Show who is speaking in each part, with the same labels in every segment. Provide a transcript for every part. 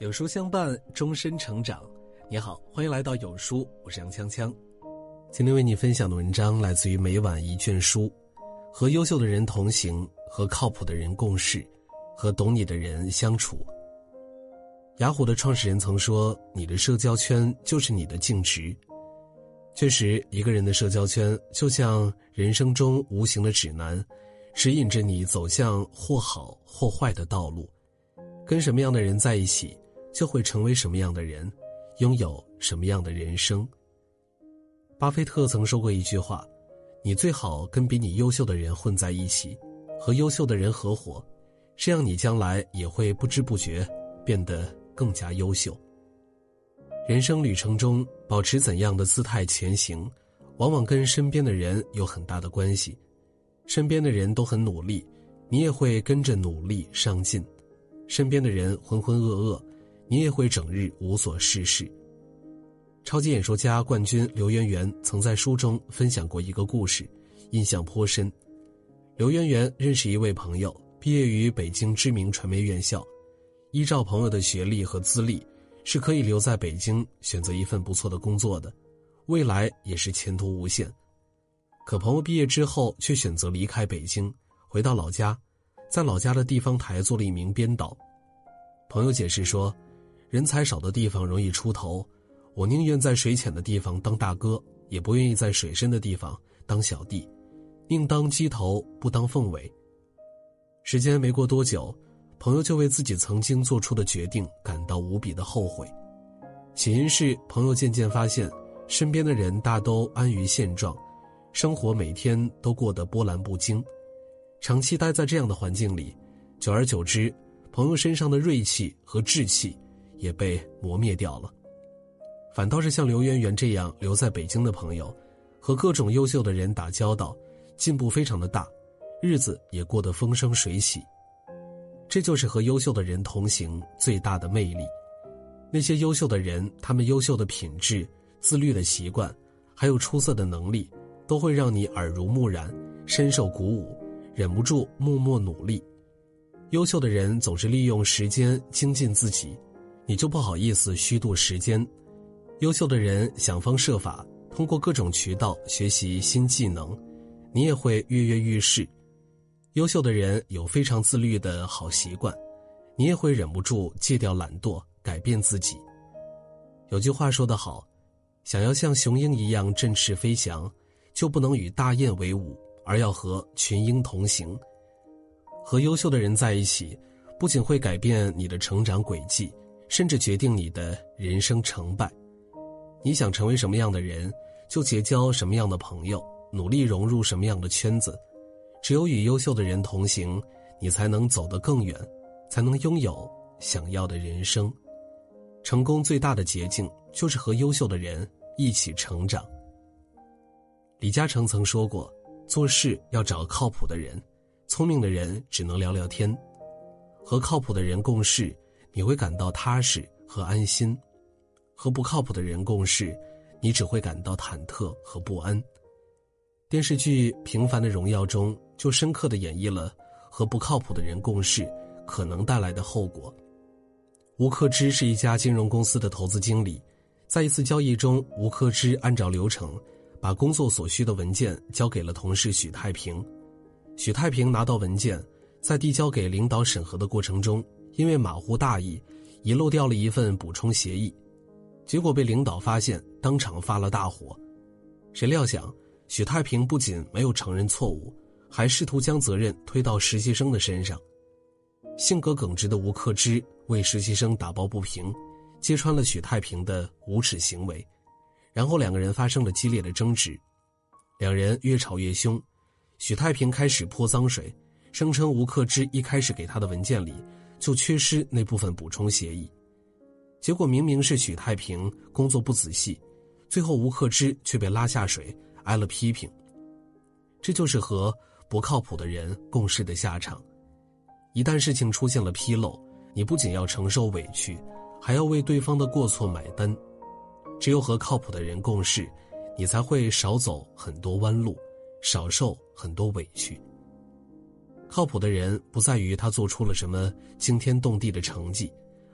Speaker 1: 有书相伴，终身成长。你好，欢迎来到有书，我是杨锵锵。今天为你分享的文章来自于每晚一卷书。和优秀的人同行，和靠谱的人共事，和懂你的人相处。雅虎的创始人曾说：“你的社交圈就是你的净值。”确实，一个人的社交圈就像人生中无形的指南，指引着你走向或好或坏的道路。跟什么样的人在一起？就会成为什么样的人，拥有什么样的人生。巴菲特曾说过一句话：“你最好跟比你优秀的人混在一起，和优秀的人合伙，这样你将来也会不知不觉变得更加优秀。”人生旅程中，保持怎样的姿态前行，往往跟身边的人有很大的关系。身边的人都很努力，你也会跟着努力上进；身边的人浑浑噩噩。你也会整日无所事事。超级演说家冠军刘媛媛曾在书中分享过一个故事，印象颇深。刘媛媛认识一位朋友，毕业于北京知名传媒院校，依照朋友的学历和资历，是可以留在北京选择一份不错的工作的，未来也是前途无限。可朋友毕业之后却选择离开北京，回到老家，在老家的地方台做了一名编导。朋友解释说。人才少的地方容易出头，我宁愿在水浅的地方当大哥，也不愿意在水深的地方当小弟，宁当鸡头不当凤尾。时间没过多久，朋友就为自己曾经做出的决定感到无比的后悔。起因是朋友渐渐发现，身边的人大都安于现状，生活每天都过得波澜不惊，长期待在这样的环境里，久而久之，朋友身上的锐气和志气。也被磨灭掉了，反倒是像刘媛媛这样留在北京的朋友，和各种优秀的人打交道，进步非常的大，日子也过得风生水起。这就是和优秀的人同行最大的魅力。那些优秀的人，他们优秀的品质、自律的习惯，还有出色的能力，都会让你耳濡目染，深受鼓舞，忍不住默默努力。优秀的人总是利用时间精进自己。你就不好意思虚度时间。优秀的人想方设法通过各种渠道学习新技能，你也会跃跃欲试。优秀的人有非常自律的好习惯，你也会忍不住戒掉懒惰，改变自己。有句话说得好，想要像雄鹰一样振翅飞翔，就不能与大雁为伍，而要和群鹰同行。和优秀的人在一起，不仅会改变你的成长轨迹。甚至决定你的人生成败。你想成为什么样的人，就结交什么样的朋友，努力融入什么样的圈子。只有与优秀的人同行，你才能走得更远，才能拥有想要的人生。成功最大的捷径，就是和优秀的人一起成长。李嘉诚曾说过：“做事要找靠谱的人，聪明的人只能聊聊天，和靠谱的人共事。”你会感到踏实和安心，和不靠谱的人共事，你只会感到忐忑和不安。电视剧《平凡的荣耀》中就深刻的演绎了和不靠谱的人共事可能带来的后果。吴克之是一家金融公司的投资经理，在一次交易中，吴克之按照流程把工作所需的文件交给了同事许太平。许太平拿到文件，在递交给领导审核的过程中。因为马虎大意，遗漏掉了一份补充协议，结果被领导发现，当场发了大火。谁料想，许太平不仅没有承认错误，还试图将责任推到实习生的身上。性格耿直的吴克之为实习生打抱不平，揭穿了许太平的无耻行为，然后两个人发生了激烈的争执，两人越吵越凶，许太平开始泼脏水，声称吴克之一开始给他的文件里。就缺失那部分补充协议，结果明明是许太平工作不仔细，最后吴克之却被拉下水，挨了批评。这就是和不靠谱的人共事的下场。一旦事情出现了纰漏，你不仅要承受委屈，还要为对方的过错买单。只有和靠谱的人共事，你才会少走很多弯路，少受很多委屈。靠谱的人不在于他做出了什么惊天动地的成绩，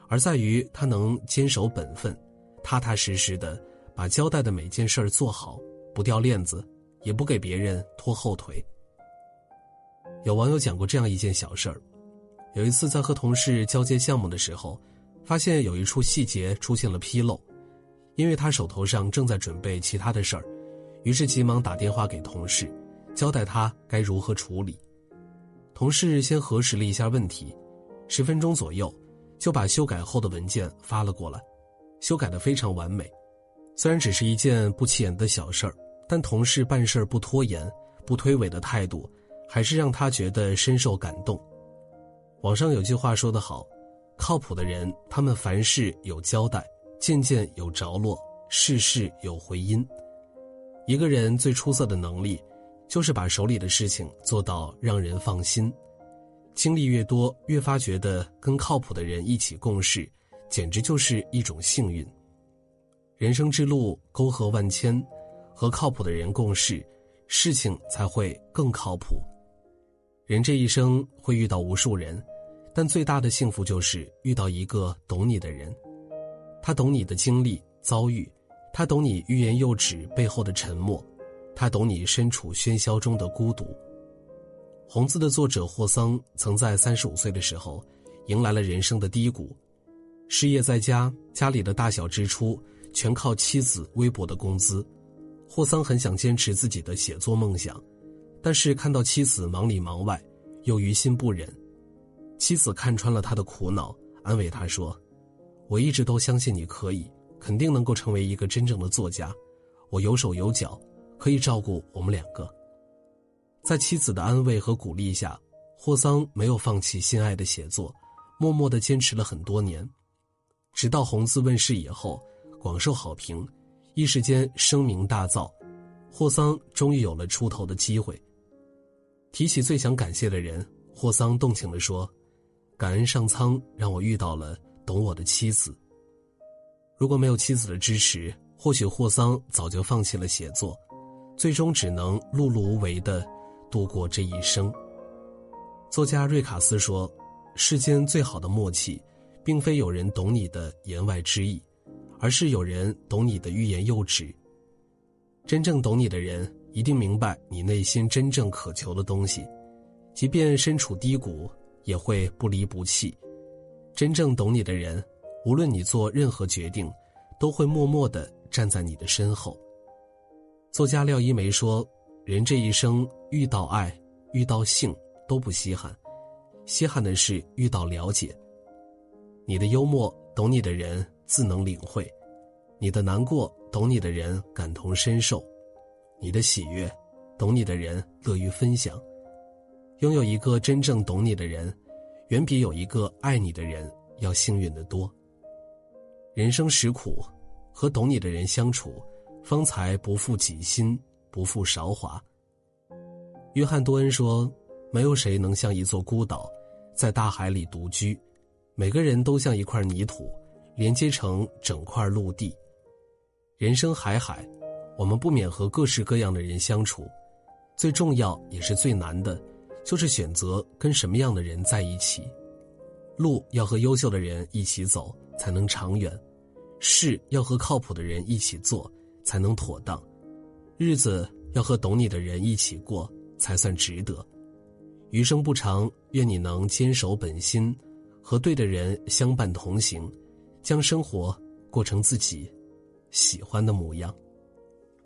Speaker 1: 而在于他能坚守本分，踏踏实实的把交代的每件事儿做好，不掉链子，也不给别人拖后腿。有网友讲过这样一件小事儿：有一次在和同事交接项目的时候，发现有一处细节出现了纰漏，因为他手头上正在准备其他的事儿，于是急忙打电话给同事，交代他该如何处理。同事先核实了一下问题，十分钟左右，就把修改后的文件发了过来，修改的非常完美。虽然只是一件不起眼的小事儿，但同事办事不拖延、不推诿的态度，还是让他觉得深受感动。网上有句话说得好：“靠谱的人，他们凡事有交代，件件有着落，事事有回音。”一个人最出色的能力。就是把手里的事情做到让人放心，经历越多，越发觉得跟靠谱的人一起共事，简直就是一种幸运。人生之路沟壑万千，和靠谱的人共事，事情才会更靠谱。人这一生会遇到无数人，但最大的幸福就是遇到一个懂你的人，他懂你的经历遭遇，他懂你欲言又止背后的沉默。他懂你身处喧嚣中的孤独。《红字》的作者霍桑曾在三十五岁的时候，迎来了人生的低谷，失业在家，家里的大小支出全靠妻子微薄的工资。霍桑很想坚持自己的写作梦想，但是看到妻子忙里忙外，又于心不忍。妻子看穿了他的苦恼，安慰他说：“我一直都相信你可以，肯定能够成为一个真正的作家。我有手有脚。”可以照顾我们两个。在妻子的安慰和鼓励下，霍桑没有放弃心爱的写作，默默的坚持了很多年，直到《红字》问世以后，广受好评，一时间声名大噪，霍桑终于有了出头的机会。提起最想感谢的人，霍桑动情地说：“感恩上苍让我遇到了懂我的妻子。如果没有妻子的支持，或许霍桑早就放弃了写作。”最终只能碌碌无为的度过这一生。作家瑞卡斯说：“世间最好的默契，并非有人懂你的言外之意，而是有人懂你的欲言又止。真正懂你的人，一定明白你内心真正渴求的东西，即便身处低谷，也会不离不弃。真正懂你的人，无论你做任何决定，都会默默的站在你的身后。”作家廖一梅说：“人这一生遇到爱、遇到性都不稀罕，稀罕的是遇到了解。你的幽默懂你的人自能领会，你的难过懂你的人感同身受，你的喜悦懂你的人乐于分享。拥有一个真正懂你的人，远比有一个爱你的人要幸运得多。人生实苦，和懂你的人相处。”方才不负己心，不负韶华。约翰多恩说：“没有谁能像一座孤岛，在大海里独居。每个人都像一块泥土，连接成整块陆地。人生海海，我们不免和各式各样的人相处。最重要也是最难的，就是选择跟什么样的人在一起。路要和优秀的人一起走，才能长远；事要和靠谱的人一起做。”才能妥当，日子要和懂你的人一起过，才算值得。余生不长，愿你能坚守本心，和对的人相伴同行，将生活过成自己喜欢的模样。